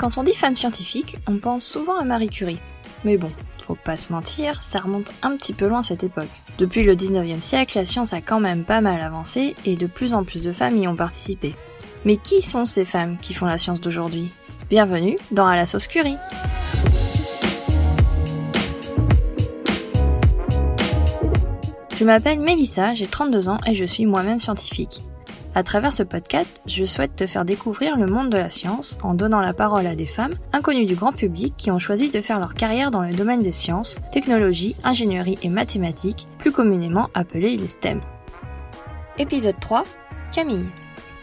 Quand on dit femme scientifique, on pense souvent à Marie Curie. Mais bon, faut pas se mentir, ça remonte un petit peu loin cette époque. Depuis le 19e siècle, la science a quand même pas mal avancé et de plus en plus de femmes y ont participé. Mais qui sont ces femmes qui font la science d'aujourd'hui? Bienvenue dans À la sauce Curie Je m'appelle Mélissa, j'ai 32 ans et je suis moi-même scientifique. À travers ce podcast, je souhaite te faire découvrir le monde de la science en donnant la parole à des femmes inconnues du grand public qui ont choisi de faire leur carrière dans le domaine des sciences, technologies, ingénierie et mathématiques, plus communément appelées les STEM. Épisode 3 Camille.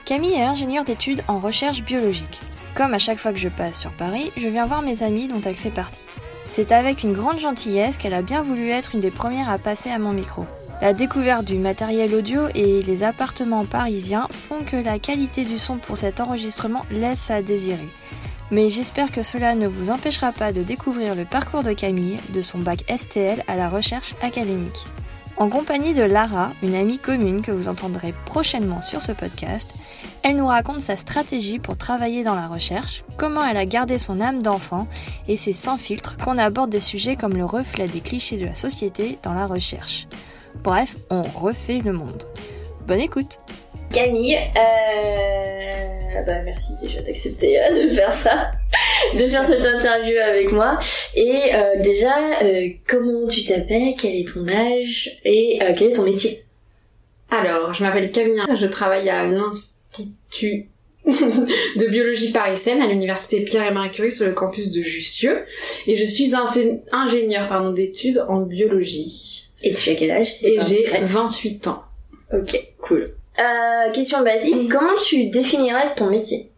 Camille est ingénieure d'études en recherche biologique. Comme à chaque fois que je passe sur Paris, je viens voir mes amis dont elle fait partie. C'est avec une grande gentillesse qu'elle a bien voulu être une des premières à passer à mon micro. La découverte du matériel audio et les appartements parisiens font que la qualité du son pour cet enregistrement laisse à désirer. Mais j'espère que cela ne vous empêchera pas de découvrir le parcours de Camille, de son bac STL à la recherche académique. En compagnie de Lara, une amie commune que vous entendrez prochainement sur ce podcast, elle nous raconte sa stratégie pour travailler dans la recherche, comment elle a gardé son âme d'enfant et c'est sans filtre qu'on aborde des sujets comme le reflet des clichés de la société dans la recherche. Bref, on refait le monde. Bonne écoute Camille, euh... bah merci déjà d'accepter euh, de faire ça, de faire cette interview avec moi. Et euh, déjà, euh, comment tu t'appelles, quel est ton âge et euh, quel est ton métier? Alors, je m'appelle Camille, je travaille à l'Institut de biologie Paris-Seine à l'université Pierre et Marie Curie sur le campus de Jussieu et je suis ingénieure pardon, d'études en biologie. Et tu as quel âge Et j'ai 28 ans. Ok, cool. Euh, question basique, comment tu définirais ton métier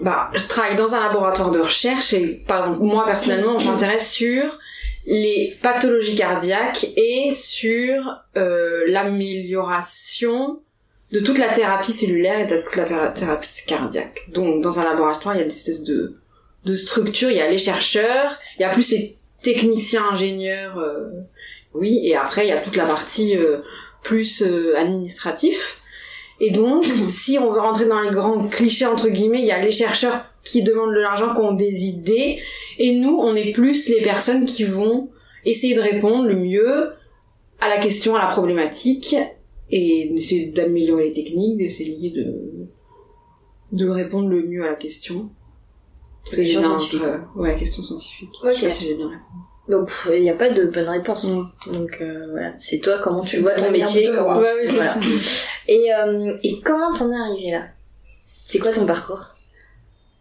Bah, je travaille dans un laboratoire de recherche et par moi personnellement, j'intéresse sur les pathologies cardiaques et sur euh, l'amélioration de toute la thérapie cellulaire et de toute la thérapie cardiaque. Donc, dans un laboratoire, il y a des espèces de, de structures, il y a les chercheurs, il y a plus les technicien ingénieur euh, oui et après il y a toute la partie euh, plus euh, administratif. Et donc si on veut rentrer dans les grands clichés entre guillemets il y a les chercheurs qui demandent de l'argent qui ont des idées et nous on est plus les personnes qui vont essayer de répondre le mieux à la question à la problématique et d'essayer d'améliorer les techniques d'essayer de de répondre le mieux à la question Question scientifique. Euh, ouais, question scientifique. Ok. Je sais pas si j'ai bien répondu. Donc il n'y a pas de bonne réponse. Donc euh, voilà, c'est toi comment tu vois ton métier. Comment... Ouais, oui, Voilà. ça. Et, euh, et comment t'en es arrivé là? C'est quoi ton parcours?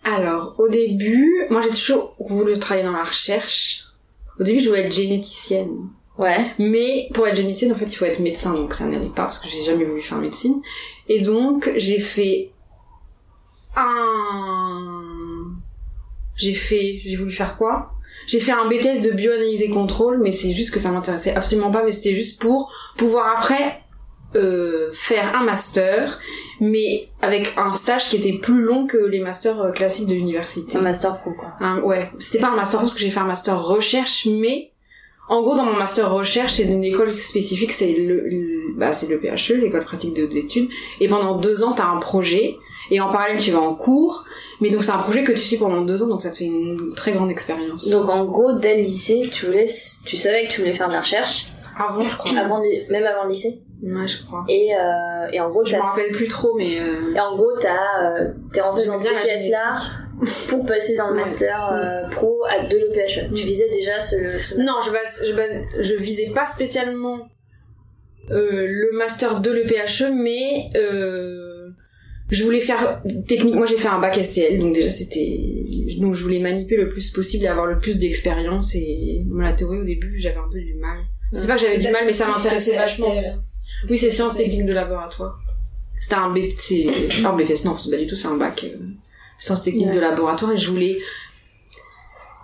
Alors, au début, moi j'ai toujours voulu travailler dans la recherche. Au début, je voulais être généticienne. Ouais. Mais pour être généticienne, en fait, il faut être médecin, donc ça n'allait pas parce que j'ai jamais voulu faire médecine. Et donc, j'ai fait un... J'ai fait... J'ai voulu faire quoi? J'ai fait un BTS de bioanalyse et contrôle, mais c'est juste que ça m'intéressait absolument pas, mais c'était juste pour pouvoir après euh, faire un master, mais avec un stage qui était plus long que les masters euh, classiques de l'université. Un master pro quoi. Un- ouais, c'était pas un master parce que j'ai fait un master recherche, mais en gros dans mon master recherche c'est une école spécifique, c'est le, le- bah c'est le PHE, l'école pratique de hautes études, et pendant deux ans t'as un projet et en parallèle tu vas en cours, mais donc c'est un projet que tu suis pendant deux ans donc ça te fait une très grande expérience. Donc en gros, dès le lycée, tu voulais, tu savais que tu voulais faire de la recherche, avant je crois, avant même avant le lycée. ouais je crois, Et, euh, et en gros, je me t'as, rappelle plus trop mais euh, et en gros, t'as, euh, t'es rentré dans j'aime ce bien la BTS là génétique. pour passer dans le master euh, pro à de l'EPHE. Tu visais déjà ce, ce Non, je, base, je, base, je visais pas spécialement euh, le master de l'EPHE, mais je voulais faire technique. Moi, j'ai fait un bac STL, donc déjà c'était donc je voulais manipuler le plus possible et avoir le plus d'expérience. Et la théorie au début, j'avais un peu du mal. C'est pas que j'avais du mal, mais ça m'intéressait vachement. Oui, c'est sciences techniques de laboratoire. C'était un BT, pas un BTS, non, c'est pas du tout, c'est un bac euh, sciences techniques Ouais. de laboratoire et je voulais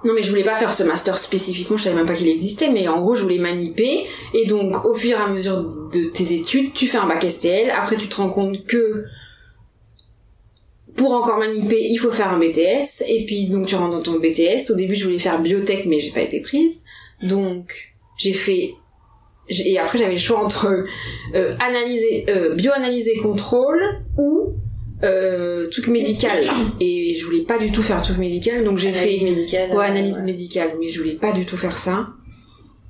non mais je voulais pas faire ce master spécifiquement, je savais même pas qu'il existait, mais en gros je voulais maniper et donc au fur et à mesure de tes études, tu fais un bac STL, après tu te rends compte que pour encore maniper, il faut faire un BTS et puis donc tu rentres dans ton BTS. Au début je voulais faire biotech mais j'ai pas été prise, donc j'ai fait et après j'avais le choix entre euh, analyser euh, bioanalyse et contrôle ou euh, truc médical là. Et je voulais pas du tout faire truc médical, donc j'ai Analyse fait médicale. ouais, analyse ouais. médicale, mais je voulais pas du tout faire ça.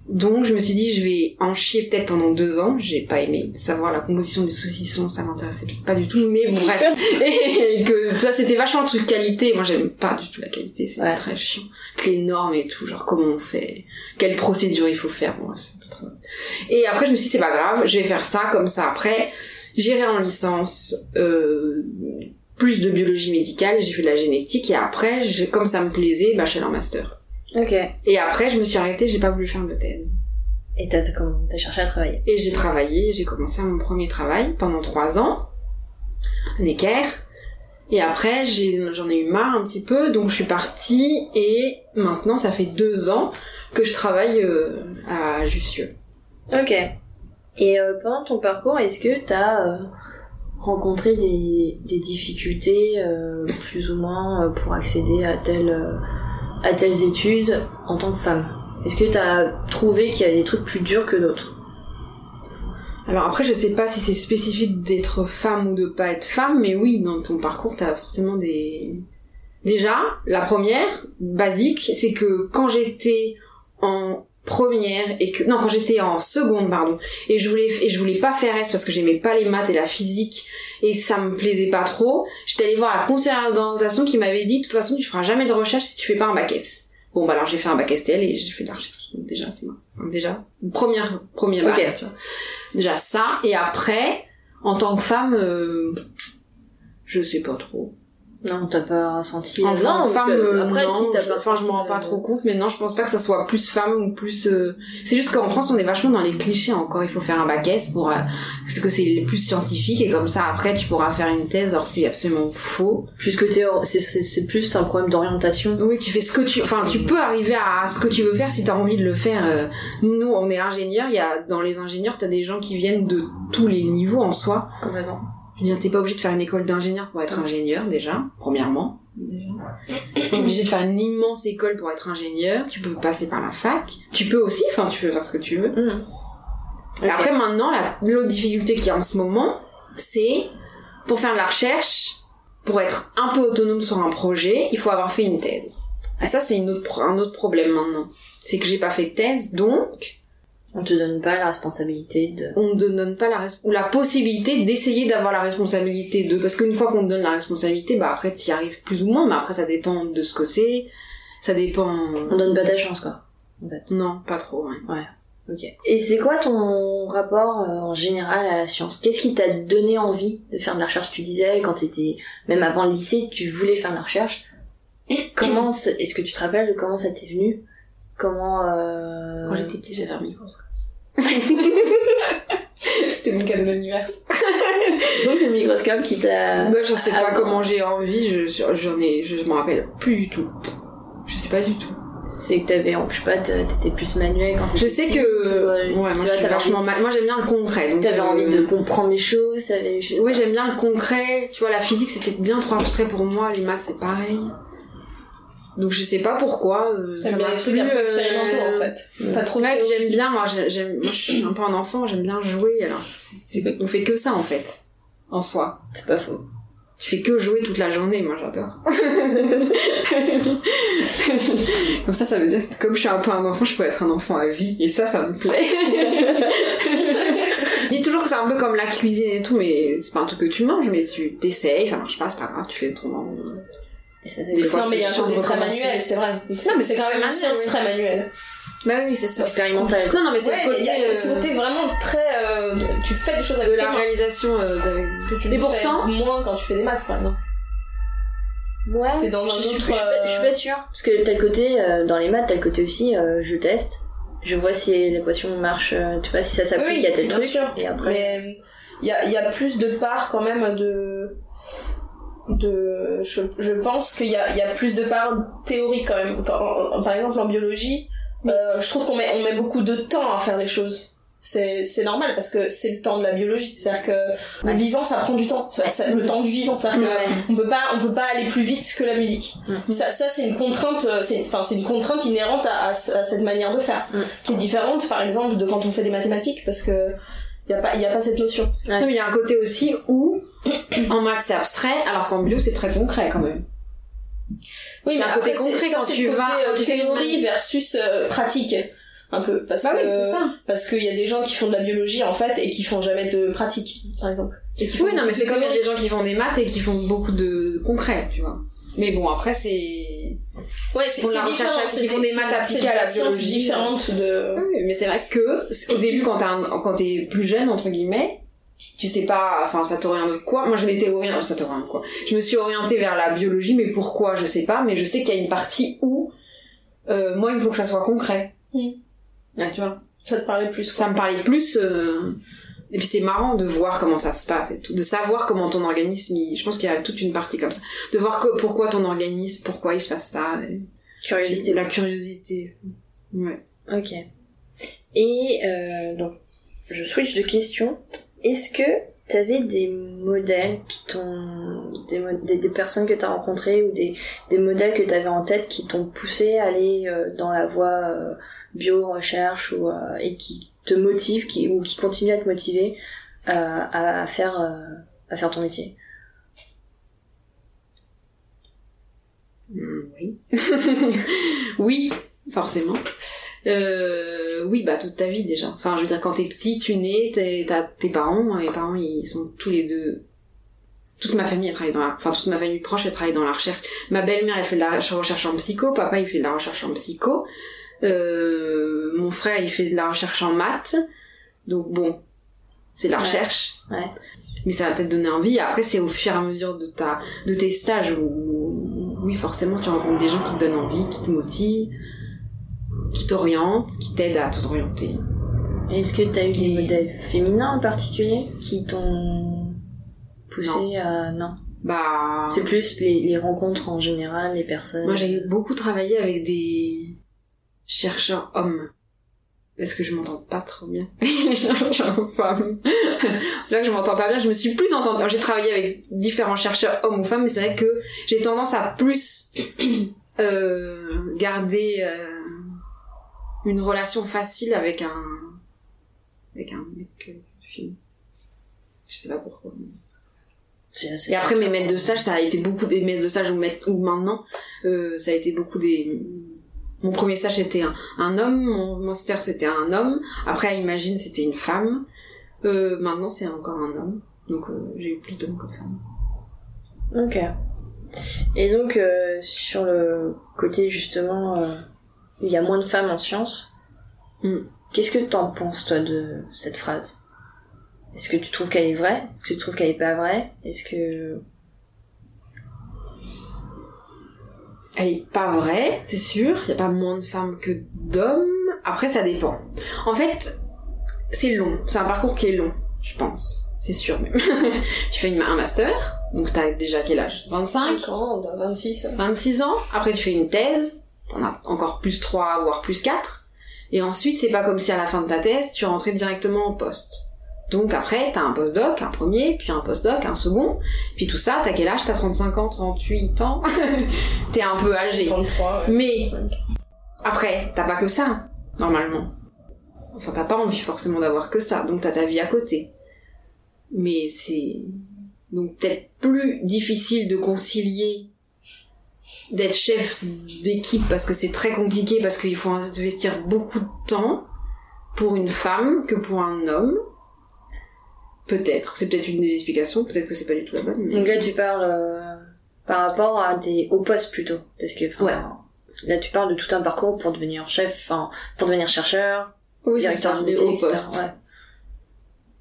Donc je me suis dit je vais en chier peut-être pendant deux ans. J'ai pas aimé savoir la composition du saucisson, ça m'intéressait pas du tout. Mais bon bref, et que vois c'était vachement un truc qualité. Moi j'aime pas du tout la qualité, c'est Ouais. très chiant. Les normes et tout, genre comment on fait, quelle procédure il faut faire? Bon, Et après je me suis dit c'est pas grave, je vais faire ça comme ça. Après j'irai en licence. Euh, plus de biologie médicale, j'ai fait de la génétique et après, j'ai- comme ça me plaisait, bah, je suis en master. Ok. Et après, je me suis arrêtée, j'ai pas voulu faire de thèse. Et t'as T'as cherché à travailler? Et j'ai travaillé, j'ai commencé mon premier travail pendant trois ans, à Necker. Et après, j'ai- j'en ai eu marre un petit peu, donc je suis partie et maintenant, ça fait deux ans que je travaille euh, à Jussieu. Ok. Et euh, pendant ton parcours, est-ce que t'as euh, rencontré des, des difficultés plus ou moins pour accéder à telle euh, à telles études en tant que femme. Est-ce que t'as trouvé qu'il y a des trucs plus durs que d'autres? Alors après, je sais pas si c'est spécifique d'être femme ou de pas être femme, mais oui, dans ton parcours, t'as forcément des... Déjà, la première, basique, c'est que quand j'étais en première et que non quand j'étais en seconde pardon et je voulais et je voulais pas faire S parce que j'aimais pas les maths et la physique et ça me plaisait pas trop j'étais allée voir la conseillère d'orientation qui m'avait dit de toute façon tu feras jamais de recherche si tu fais pas un bac S. Bon bah alors j'ai fait un bac STL et j'ai fait de la recherche. Donc déjà c'est moi déjà première première bac, tu vois. Déjà ça et après en tant que femme euh, je sais pas trop Non, t'as pas ressenti. Enfin, non, parce femme, que euh, après, non, si t'as pas enfin, je m'en rends pas trop compte, mais non, je pense pas que ça soit plus femme ou plus. euh, C'est juste qu'en France, on est vachement dans les clichés encore. Il faut faire un bac S pour, euh, parce que c'est le plus scientifique et comme ça, après, tu pourras faire une thèse. Or, c'est absolument faux. Plus que t'es, c'est plus un problème d'orientation. Oui, tu fais ce que tu, enfin, tu peux arriver à ce que tu veux faire si t'as envie de le faire. euh. Nous, on est ingénieurs. Il y a dans les ingénieurs, t'as des gens qui viennent de tous les niveaux en soi. Complètement. T'es pas obligé de faire une école d'ingénieur pour être ingénieur, déjà, premièrement. T'es pas obligé de faire une immense école pour être ingénieur. Tu peux passer par la fac. Tu peux aussi, enfin, tu peux faire ce que tu veux. Mhm. Et après, maintenant, la, l'autre difficulté qu'il y a en ce moment, c'est, pour faire de la recherche, pour être un peu autonome sur un projet, il faut avoir fait une thèse. Et ça, c'est une autre, un autre problème maintenant. C'est que j'ai pas fait de thèse, donc, On te donne pas la responsabilité de. on ne te donne pas la res- ou la possibilité d'essayer d'avoir la responsabilité de parce qu'une fois qu'on te donne la responsabilité bah après t'y arrives plus ou moins mais après ça dépend de ce que c'est ça dépend On donne pas ta chance, quoi. En fait. non pas trop ouais. Ok. Et c'est quoi ton rapport euh, en général à la science? Qu'est-ce qui t'a donné envie de faire de la recherche? Tu disais quand t'étais même avant le lycée, tu voulais faire de la recherche. Comment est-ce que tu te rappelles de comment ça t'est venu? Comment euh... quand j'étais petite j'avais un microscope c'était mon cadeau d'anniversaire donc c'est le microscope qui t'a bah, je sais pas Ah, comment j'ai envie je j'en ai je me rappelle plus du tout je sais pas du tout c'est que t'avais je sais pas t'étais plus manuel quand t'étais je sais petite, que ouais, moi vois, je suis t'avais vachement envie- moi j'aime bien le concret donc T'avais euh, envie de comprendre les choses, sais Oui, j'aime bien le concret. Tu vois, la physique, c'était bien trop abstrait pour moi. Les maths, c'est pareil. Donc, je sais pas pourquoi. euh, ça m'a plu, un peu euh, en fait. Pas trop Ouais, j'aime bien, moi, j'ai- j'aime, moi, je suis un peu un enfant, j'aime bien jouer, alors, on fait que ça, en fait. En soi. C'est pas faux. Tu fais que jouer toute la journée, moi, j'adore. comme ça, ça veut dire que comme je suis un peu un enfant, je peux être un enfant à vie, et ça, ça me plaît. je dis toujours que c'est un peu comme la cuisine et tout, mais c'est pas un truc que tu manges, mais tu t'essayes, ça marche pas, c'est pas grave, tu fais autrement. Et ça, c'est Des fois, non mais il y a un côté très manuel, c'est vrai. mais c'est quand même une science oui. très manuelle. Bah oui, c'est ça. expérimental. Non, non, mais c'est Ouais, le côté euh, ce côté vraiment très. euh, tu fais des choses avec de la mains réalisation euh, que tu Mais pourtant- fais moins quand tu fais des maths par exemple. Ouais. T'es dans un je, suis- autre, je suis pas- je suis pas sûre. Parce que t'as le côté, euh, dans les maths, t'as le côté aussi, euh, je teste. Je vois si l'équation marche, euh, tu vois, si ça s'applique Oui, à tel bien truc. sûr. Et après. Mais il y a, il y a plus de part quand même de. De je, je pense qu'il y a, il y a plus de part théorique quand même. Quand- en- en- par exemple en biologie, euh, je trouve qu'on met, on met beaucoup de temps à faire les choses. C'est, c'est normal parce que c'est le temps de la biologie. C'est-à-dire que le Ouais. vivant, ça prend du temps. Ça, ça- le temps du vivant. C'est-à-dire que Ouais. on peut pas, on peut pas aller plus vite que la musique. Mhm. Ça, ça c'est une contrainte, euh, c'est, enfin, c'est une contrainte inhérente à, à ce- à cette manière de faire, Mhm. qui est différente, par exemple, de quand on fait des mathématiques, parce que y a pas, y a pas cette notion. Il y a un côté aussi où en maths c'est abstrait, alors qu'en bio c'est très concret quand même. Oui, mais un côté concret ça, quand tu côté, vas- euh, théorie versus euh, pratique. Un peu. Parce Bah oui, que, c'est ça. parce qu'il y a des gens qui font de la biologie, en fait, et qui font jamais de pratique, par exemple. Et qui font Oui, non, mais c'est comme il y a des gens qui font des maths et qui font beaucoup de concret, tu vois. Mais bon, après c'est. Ouais, c'est différent. ils font des- maths appliquées à la biologie. différentes de. Oui, mais c'est vrai que au début, quand t'es plus jeune entre guillemets, tu sais pas, enfin ça t'oriente quoi? Moi, je m'étais orientée, ça t'oriente quoi? Je me suis orientée vers la biologie, mais pourquoi? Je sais pas, mais je sais qu'il y a une partie où euh, moi, il faut que ça soit concret. Mm. Ouais, tu vois. Ça te parlait plus. quoi. Ça me parlait plus. euh, Et puis c'est marrant de voir comment ça se passe et tout, de savoir comment ton organisme, il- je pense qu'il y a toute une partie comme ça, de voir que, pourquoi ton organisme, pourquoi il se passe ça, et- Curiosité. la curiosité. Ouais. Ok. Et euh, donc, je switch de question. Est-ce que t'avais des modèles qui t'ont des, mo- des, des personnes que t'as rencontrées ou des, des modèles que t'avais en tête qui t'ont poussé à aller euh, dans la voie euh, bio recherche ou euh, et qui te motivent qui ou qui continuent à te motiver euh, à, à faire euh, à faire ton métier? Mm, Oui. oui, forcément. Euh, oui, bah toute ta vie déjà. Enfin, je veux dire, quand t'es petit, tu nais, t'es- t'as tes parents. Mes parents, ils sont tous les deux. Toute ma famille, elle travaille dans la... Enfin, toute ma famille proche, elle travaille dans la recherche. Ma belle-mère, elle fait de la recherche en psycho. Papa, il fait de la recherche en psycho. Euh, mon frère, il fait de la recherche en maths. Donc bon, c'est de la Ouais. recherche. Ouais. Mais ça va peut-être donner envie. Après, c'est au fur et à mesure de ta, de tes stages où, oui, forcément, tu rencontres des gens qui te donnent envie, qui te motivent, qui t'orientent, qui t'aident à t'orienter. Est-ce que t'as eu des Et- modèles féminins en particulier qui t'ont poussé à non Bah, C'est plus les, les rencontres en général, les personnes. moi, j'ai beaucoup travaillé avec des chercheurs hommes. Parce que je m'entends pas trop bien. Les chercheurs femmes. c'est vrai que je m'entends pas bien. Je me suis plus entendue. J'ai travaillé avec différents chercheurs hommes ou femmes, mais c'est vrai que j'ai tendance à plus euh, garder euh, une relation facile avec un avec un mec une fille. Je sais pas pourquoi. Assez Et après mes maîtres de stage, ça a été beaucoup des maîtres de stage ou, maîtres- ou maintenant, euh, ça a été beaucoup des. Mon premier stage c'était un, un homme, mon master c'était un homme. Après à Imagine c'était une femme. Euh, maintenant c'est encore un homme. Donc euh, j'ai eu plus d'hommes que de femmes. Ok. Et donc, euh, sur le côté justement euh, il y a moins de femmes en sciences, Mm. qu'est-ce que t'en penses toi de cette phrase? Est-ce que tu trouves qu'elle est vraie? Est-ce que tu trouves qu'elle est pas vraie? Est-ce que Elle est pas vraie, c'est sûr. Il y a pas moins de femmes que d'hommes. Après ça dépend. En fait, c'est long. C'est un parcours qui est long, je pense. C'est sûr même. tu fais une, un master, donc t'as déjà quel âge? 25 5 ans, 26. 26 ans, après tu fais une thèse, t'en as encore plus 3, voire plus 4, et ensuite c'est pas comme si à la fin de ta thèse, tu rentrais directement au poste. Donc après, t'as un postdoc, un premier, puis un postdoc, un second, puis tout ça, t'as quel âge? T'as 35 ans, 38 ans? T'es un peu âgé. 33, ouais. Mais 5. après, t'as pas que ça, normalement. Enfin, t'as pas envie forcément d'avoir que ça, donc t'as ta vie à côté. Mais c'est donc peut-être plus difficile de concilier d'être chef d'équipe parce que c'est très compliqué parce qu'il faut investir beaucoup de temps pour une femme que pour un homme. Peut-être, c'est peut-être une des explications, peut-être que c'est pas du tout la bonne. Mais... donc là tu parles euh, par rapport à des hauts postes plutôt, parce que enfin, Ouais. là tu parles de tout un parcours pour devenir chef, enfin pour devenir chercheur, oui, directeur ça, des hauts postes. Ouais.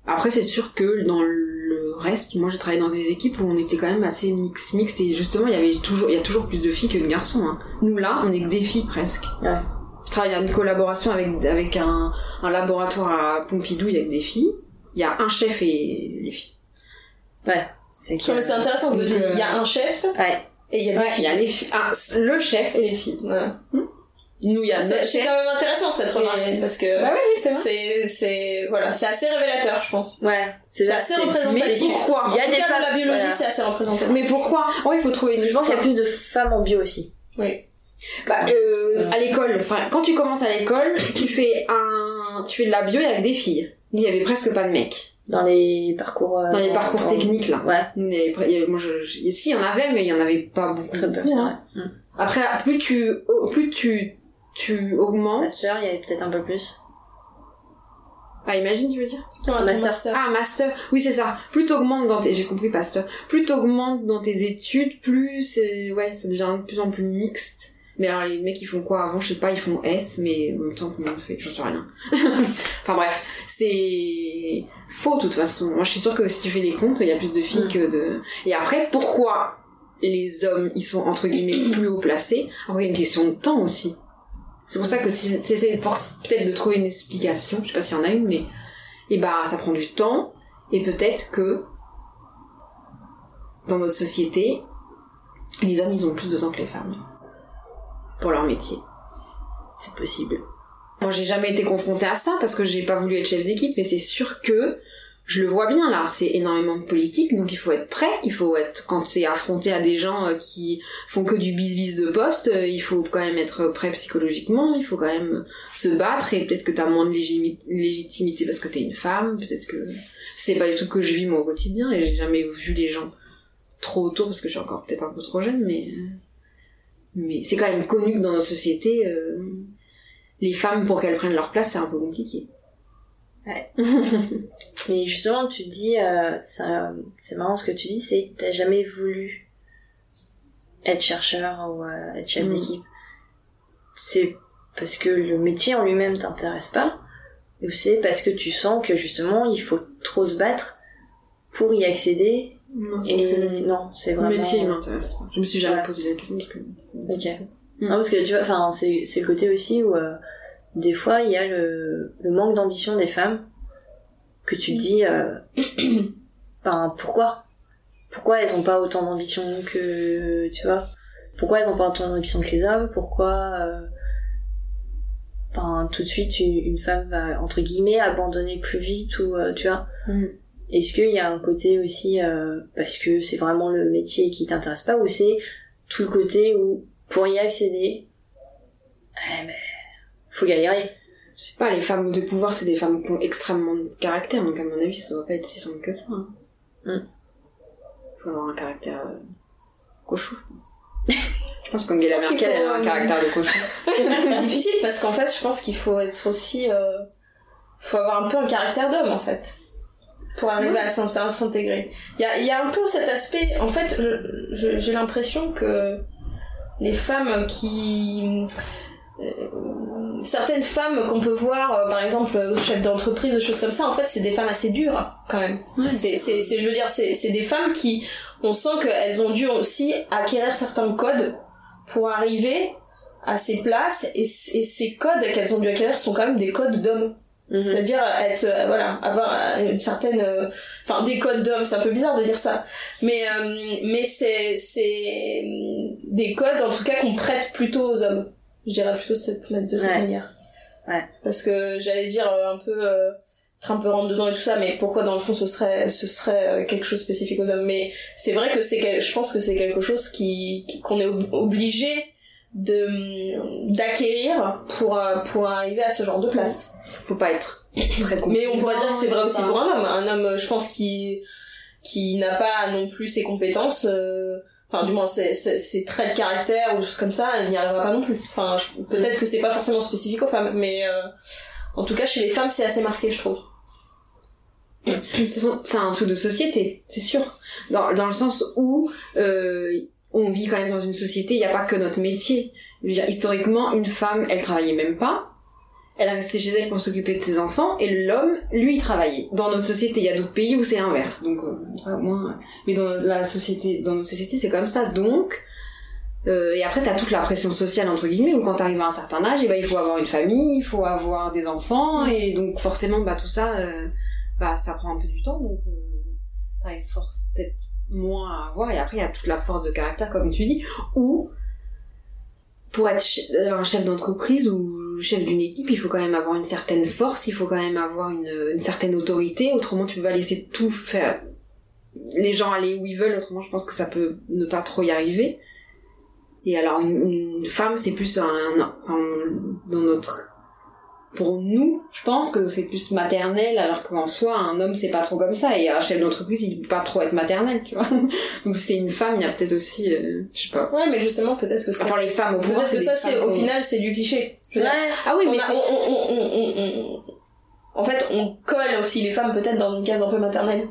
Après, c'est sûr que dans le reste, moi j'ai travaillé dans des équipes où on était quand même assez mix, mixte et justement il y avait toujours, il y a toujours plus de filles que de garçons. Hein. Nous là, on est que des filles presque. Ouais. Je travaille en collaboration avec avec un, un laboratoire à Pompidou, il y a que des filles. Il y a un chef et les filles. Ouais. C'est mais c'est intéressant parce que il y a euh, un chef Ouais. et il y a des Ouais, il filles. y a les filles, ah, le chef et les filles. Ouais. Nous il y a C'est quand même intéressant cette remarque parce que Bah oui, oui, c'est voilà c'est assez révélateur je pense. Ouais. C'est assez représentatif. Mais pourquoi Il y a des femmes. dans la biologie voilà. c'est assez représentatif. Mais pourquoi Ouais, il faut trouver une. Je pense qu'il y a plus de femmes en bio aussi. Oui. Bah, euh, à l'école, enfin, quand tu commences à l'école, tu fais un, tu fais de la bio avec des filles. Il y avait presque pas de mecs. Dans les parcours. euh, Dans les parcours techniques, là. Ouais, il y avait- moi, je, je- si, il y en avait, mais il y en avait pas beaucoup. très peu, c'est vrai. Mm. Après, plus tu, oh, plus tu, tu augmentes. Master, il y avait peut-être un peu plus. Ah, imagine, tu veux dire? Ouais, Master. Ah, master. Oui, c'est ça. Plus t'augmentes dans tes, j'ai compris, pasteur. Plus t'augmentes dans tes études, plus c'est, ouais, ça devient de plus en plus mixte. Mais alors, les mecs, ils font quoi avant? Je sais pas, ils font S, mais en même temps, comment on fait? J'en sais rien. enfin bref. C'est faux, de toute façon. Moi, je suis sûre que si tu fais les comptes, il y a plus de filles Mm. que de, et après, pourquoi les hommes, ils sont, entre guillemets, plus haut placés? Alors, il y a une question de temps aussi. C'est pour ça que si t'essaies pour- peut-être de trouver une explication, je sais pas s'il y en a une, mais et bah ça prend du temps et peut-être que dans notre société, les hommes ils ont plus de temps que les femmes pour leur métier. C'est possible. Moi j'ai jamais été confrontée à ça parce que j'ai pas voulu être chef d'équipe, mais c'est sûr que je le vois bien là, c'est énormément politique, donc il faut être prêt, il faut être quand t'es affronté à des gens euh, qui font que du bis-bis de poste, euh, il faut quand même être prêt psychologiquement, il faut quand même se battre. Et peut-être que t'as moins de légitimité parce que t'es une femme, peut-être que c'est pas du tout que je vis au quotidien. Et j'ai jamais vu les gens trop autour parce que je suis encore peut-être un peu trop jeune, mais euh, c'est quand même connu que dans notre société les femmes pour qu'elles prennent leur place c'est un peu compliqué. Mais justement, tu dis, euh, c'est marrant ce que tu dis, c'est que t'as jamais voulu être chercheur ou euh, être chef Mm. d'équipe. C'est parce que le métier en lui-même t'intéresse pas, ou c'est parce que tu sens que justement il faut trop se battre pour y accéder. Non, c'est Et le non, c'est vraiment. métier il m'intéresse pas. Je me suis jamais Ouais. posé la question parce que Ok. m'intéressait. Non, parce que tu vois, enfin, c'est, c'est le côté aussi où, euh, des fois, il y a le, le manque d'ambition des femmes, que tu te dis, euh, ben, pourquoi? Pourquoi elles ont pas autant d'ambition que, tu vois? Pourquoi elles ont pas autant d'ambition que les hommes? Pourquoi, euh, ben, tout de suite, une, une femme va, entre guillemets, abandonner plus vite ou, euh, tu vois? Mm. Est-ce qu'il y a un côté aussi, euh, parce que c'est vraiment le métier qui t'intéresse pas, ou c'est tout le côté où, pour y accéder, eh ben, faut galérer. Je sais pas, les femmes de pouvoir, c'est des femmes qui ont extrêmement de caractère, donc à mon avis, ça doit pas être si simple que ça. Hein. Mm. Faut avoir un caractère euh, cochon, je pense. je pense qu'Angela Merkel, elle a un euh, caractère de cochon. c'est difficile parce qu'en fait, je pense qu'il faut être aussi. Euh, faut avoir un peu un caractère d'homme en fait. Pour arriver à s'inst- à s'intégrer. Il y a, il y a un peu cet aspect. En fait, j'ai l'impression que les femmes qui. Certaines femmes qu'on peut voir, euh, par exemple, euh, chefs d'entreprise, des choses comme ça, en fait, c'est des femmes assez dures, quand même. C'est, c'est, c'est, je veux dire, c'est, c'est des femmes qui, on sent qu'elles ont dû aussi acquérir certains codes pour arriver à ces places, et, ces codes qu'elles ont dû acquérir sont quand même des codes d'hommes. Mhm. C'est-à-dire être, euh, voilà, avoir une certaine, euh, enfin, des codes d'hommes, c'est un peu bizarre de dire ça, mais, euh, mais c'est, c'est des codes, en tout cas, qu'on prête plutôt aux hommes. Je dirais plutôt cette, de cette Ouais. manière. Ouais. Parce que j'allais dire euh, un peu, euh, être un peu rentre dedans et tout ça, mais pourquoi dans le fond ce serait, ce serait euh, quelque chose spécifique aux hommes? Mais c'est vrai que c'est, quel- je pense que c'est quelque chose qui, qu'on est ob- obligé de, d'acquérir pour, euh, pour arriver à ce genre de place. Faut pas être très Mais on pourrait dire que c'est vrai aussi pour un homme. Un homme, je pense, qui, qui n'a pas non plus ses compétences, euh, enfin, du moins, ses, traits de caractère ou choses comme ça, il n'y arrivera pas non plus. Enfin, peut-être que c'est pas forcément spécifique aux femmes, mais euh, en tout cas, chez les femmes, c'est assez marqué, je trouve. De toute façon, c'est un truc de société, c'est sûr. Dans, dans le sens où euh, on vit quand même dans une société, il n'y a pas que notre métier. Je veux dire, historiquement, une femme, elle travaillait même pas. Elle restait chez elle pour s'occuper de ses enfants, et l'homme, lui, travaillait. Dans notre société, il y a d'autres pays où c'est l'inverse. Donc, euh, comme ça, au moins... Mais dans la société, dans notre société, c'est comme ça. Donc, euh, et après, t'as toute la pression sociale, entre guillemets, où quand t'arrives à un certain âge, et ben, il faut avoir une famille, il faut avoir des enfants, et donc, forcément, bah, tout ça... euh, bah ça prend un peu du temps donc euh, une force peut-être moins à avoir et après il y a toute la force de caractère comme tu dis ou pour être euh, un chef d'entreprise ou chef d'une équipe il faut quand même avoir une certaine force il faut quand même avoir une, une certaine autorité autrement tu peux pas laisser tout faire les gens aller où ils veulent autrement je pense que ça peut ne pas trop y arriver. Et alors une, une femme c'est plus un, un- un- dans notre pour nous, je pense que c'est plus maternel, alors qu'en soi, un homme, c'est pas trop comme ça, et un chef d'entreprise, il peut pas trop être maternel, tu vois. Donc c'est une femme, il y a peut-être aussi, euh, je sais pas. Ouais, mais justement, peut-être que c'est. Attends, les femmes au pouvoir, c'est ça, c'est au final, c'est du cliché. Dire, Ah oui, on mais a- c'est... on- on- on- on- on- En fait, on colle aussi les femmes peut-être dans une case un peu maternelle.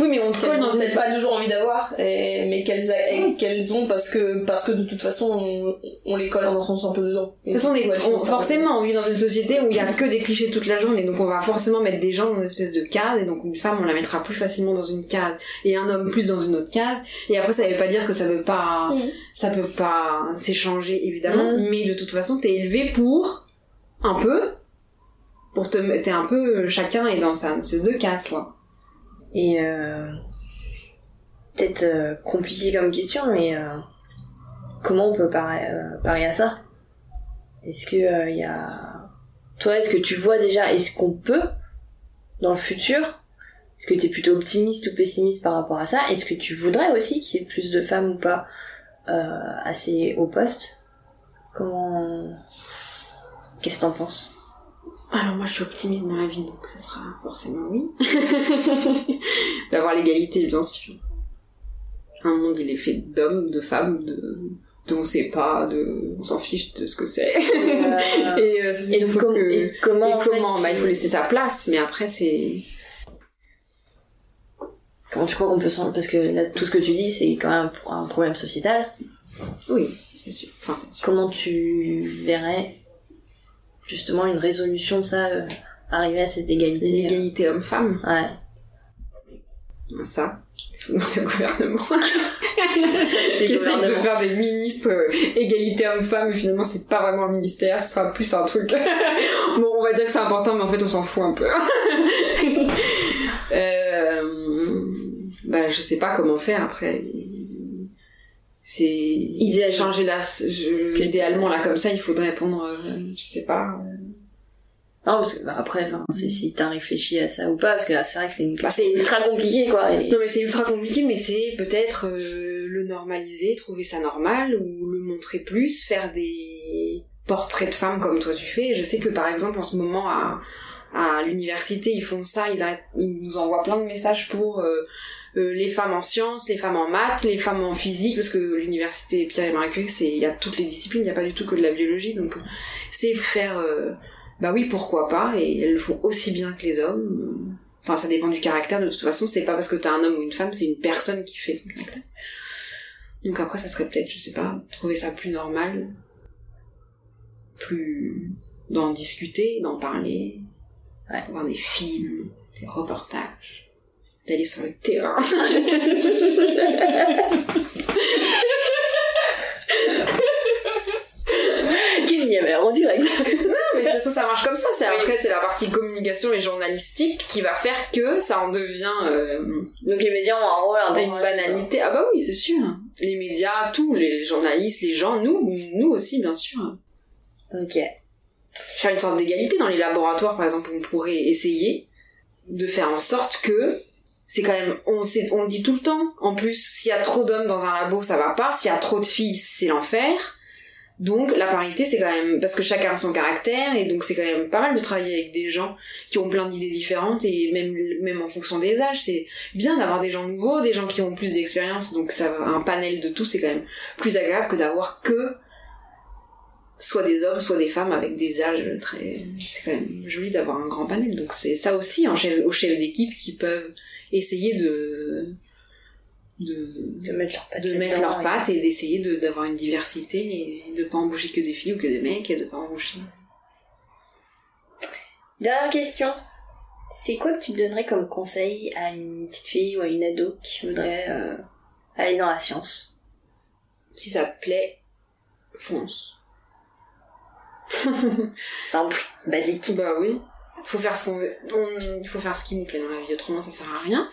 Oui, mais on te colle Qu'elles dans une peut-être pas toujours envie d'avoir, mais qu'elles et qu'elles ont parce que parce que de toute façon on, on les colle en sens un peu dedans. De toute façon, on est- on- forcément, on vit dans une société où il y a que des clichés toute la journée, donc on va forcément mettre des gens dans une espèce de case, et donc une femme, on la mettra plus facilement dans une case, et un homme plus dans une autre case, et après, ça veut pas dire que ça veut pas, ça peut pas s'échanger, évidemment, Mhm. mais de toute façon, t'es élevé pour, un peu, pour te, t'es un peu, chacun est dans sa espèce de case, quoi. Et euh, peut-être euh, compliqué comme question, mais euh, comment on peut parier, à ça? Est-ce que il y a toi, est-ce que tu vois déjà, est-ce qu'on peut dans le futur Est-ce que tu es plutôt optimiste ou pessimiste par rapport à ça? Est-ce que tu voudrais aussi qu'il y ait plus de femmes ou pas euh, assez haut poste? Comment Qu'est-ce que t'en penses? Alors moi je suis optimiste dans la vie, donc ce sera forcément oui. D'avoir l'égalité, bien sûr. Un monde il est fait d'hommes, de femmes, de... de on sait pas, de... on s'en fiche de ce que c'est. et euh, Et, com- que... et comment, et en fait, comment Bah il faut laisser sa place, mais après c'est... Comment tu crois qu'on peut s'en... Parce que là, tout ce que tu dis, c'est quand même un problème sociétal. Oui, c'est sûr. Enfin, c'est sûr. Comment tu verrais justement une résolution de ça, euh, arriver à cette égalité euh, L'égalité homme-femme, Ouais. ça. Il faut monter au gouvernement. C'est qui essaye de faire des ministres euh, égalité homme-femme, mais finalement c'est pas vraiment un ministère, ce sera plus un truc. bon, on va dire que c'est important, mais en fait on s'en fout un peu. euh... Bah, je sais pas comment faire après. C'est Idéalement. changer la. je- Idéalement là comme ça, il faudrait répondre. euh, je sais pas. euh, Non, parce que bah, après, c'est si t'as réfléchi à ça ou pas, parce que là, c'est vrai que c'est une Bah, c'est ultra compliqué, quoi. et- Non mais c'est ultra compliqué, mais c'est peut-être euh, le normaliser, trouver ça normal, ou le montrer plus, faire des portraits de femmes comme toi tu fais. Je sais que par exemple en ce moment à, à l'université ils font ça, ils, arrêtent, ils nous envoient plein de messages pour euh, les femmes en sciences, les femmes en maths, les femmes en physique, parce que l'université Pierre et Marie Curie, c'est il y a toutes les disciplines, il n'y a pas du tout que de la biologie, donc c'est faire euh, bah oui pourquoi pas, et elles le font aussi bien que les hommes. Enfin, ça dépend du caractère, de toute façon, c'est pas parce que t'as un homme ou une femme, c'est une personne qui fait son caractère. Donc après, ça serait peut-être, je sais pas, trouver ça plus normal, plus d'en discuter, d'en parler, Ouais. voir des films, des reportages, d'aller sur le terrain. Kim y avait en direct. Mais de toute façon, ça marche comme ça. C'est après, c'est la partie communication et journalistique qui va faire que ça en devient euh, Donc les médias ont un rôle une important. banalité. Ah bah oui, c'est sûr. Les médias, tous, les journalistes, les gens, nous, nous aussi, bien sûr. Ok. Faire une sorte d'égalité dans les laboratoires, par exemple, on pourrait essayer de faire en sorte que c'est quand même, on, le dit tout le temps. En plus, s'il y a trop d'hommes dans un labo, ça va pas. S'il y a trop de filles, c'est l'enfer. Donc la parité, c'est quand même parce que chacun a son caractère et donc c'est quand même pas mal de travailler avec des gens qui ont plein d'idées différentes et même même en fonction des âges, c'est bien d'avoir des gens nouveaux, des gens qui ont plus d'expérience. Donc ça un panel de tout, c'est quand même plus agréable que d'avoir que soit des hommes, soit des femmes avec des âges très. C'est quand même joli d'avoir un grand panel. Donc c'est ça aussi en chef, aux chefs d'équipe qui peuvent essayer de de, De mettre leurs pattes. de mettre leurs et- pattes et d'essayer de- d'avoir une diversité et de pas embaucher que des filles ou que des mecs et de pas embaucher. Dernière question. C'est quoi que tu donnerais comme conseil à une petite fille ou à une ado qui voudrait euh, aller dans la science? Si ça te plaît, fonce. Simple, basique. Bah oui. Faut faire ce qu'on veut. Il faut faire ce qui nous plaît dans la vie, autrement ça sert à rien.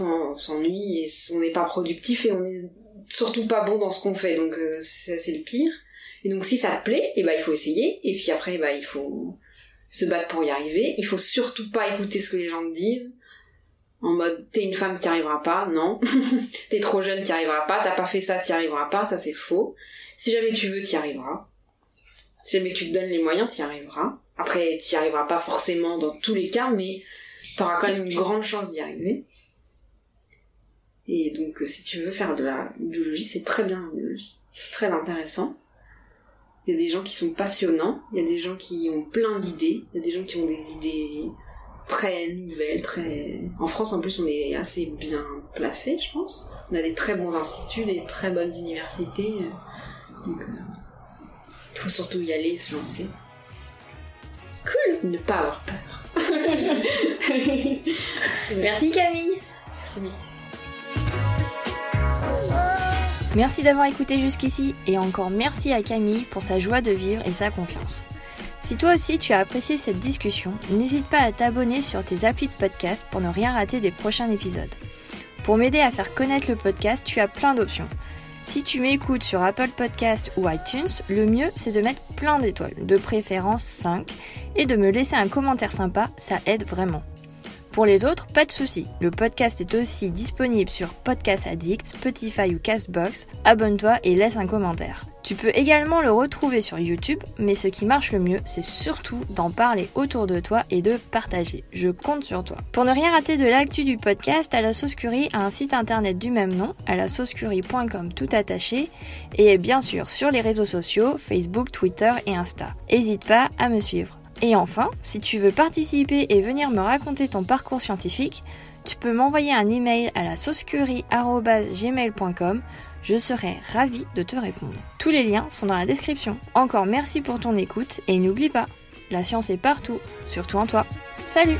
On s'ennuie et on n'est pas productif et on est surtout pas bon dans ce qu'on fait, donc euh, ça c'est le pire. Et donc si ça te plaît, et bah il faut essayer, et puis après bah il faut se battre pour y arriver. Il faut surtout pas écouter ce que les gens te disent. En mode t'es une femme, t'y arriveras pas, non. t'es trop jeune, t'y arriveras pas, t'as pas fait ça, t'y arriveras pas, ça c'est faux. Si jamais tu veux, t'y arriveras. Si jamais tu te donnes les moyens, tu y arriveras. Après, tu y arriveras pas forcément dans tous les cas, mais tu auras quand même une grande chance d'y arriver. Et donc, euh, si tu veux faire de la biologie, c'est très bien la biologie. C'est très intéressant. Il y a des gens qui sont passionnants, il y a des gens qui ont plein d'idées, il y a des gens qui ont des idées très nouvelles, très... En France, en plus, on est assez bien placé, je pense. On a des très bons instituts, des très bonnes universités. Donc, euh, il faut surtout y aller, se lancer. Cool Ne pas avoir peur. Merci Camille. Merci. Merci d'avoir écouté jusqu'ici et encore merci à Camille pour sa joie de vivre et sa confiance. Si toi aussi tu as apprécié cette discussion, n'hésite pas à t'abonner sur tes applis de podcast pour ne rien rater des prochains épisodes. Pour m'aider à faire connaître le podcast, tu as plein d'options. Si tu m'écoutes sur Apple Podcast ou iTunes, le mieux c'est de mettre plein d'étoiles, de préférence 5, et de me laisser un commentaire sympa, ça aide vraiment. Pour les autres, pas de souci. Le podcast est aussi disponible sur Podcast Addict, Spotify ou Castbox. Abonne-toi et laisse un commentaire. Tu peux également le retrouver sur YouTube, mais ce qui marche le mieux, c'est surtout d'en parler autour de toi et de partager. Je compte sur toi. Pour ne rien rater de l'actu du podcast, à la Sauce Curie a un site internet du même nom, à la tout attaché, et bien sûr sur les réseaux sociaux, Facebook, Twitter et Insta. N'hésite pas à me suivre. Et enfin, si tu veux participer et venir me raconter ton parcours scientifique, tu peux m'envoyer un email à la saucecurie.gmail.com. Je serai ravie de te répondre. Tous les liens sont dans la description. Encore merci pour ton écoute et n'oublie pas, la science est partout, surtout en toi. Salut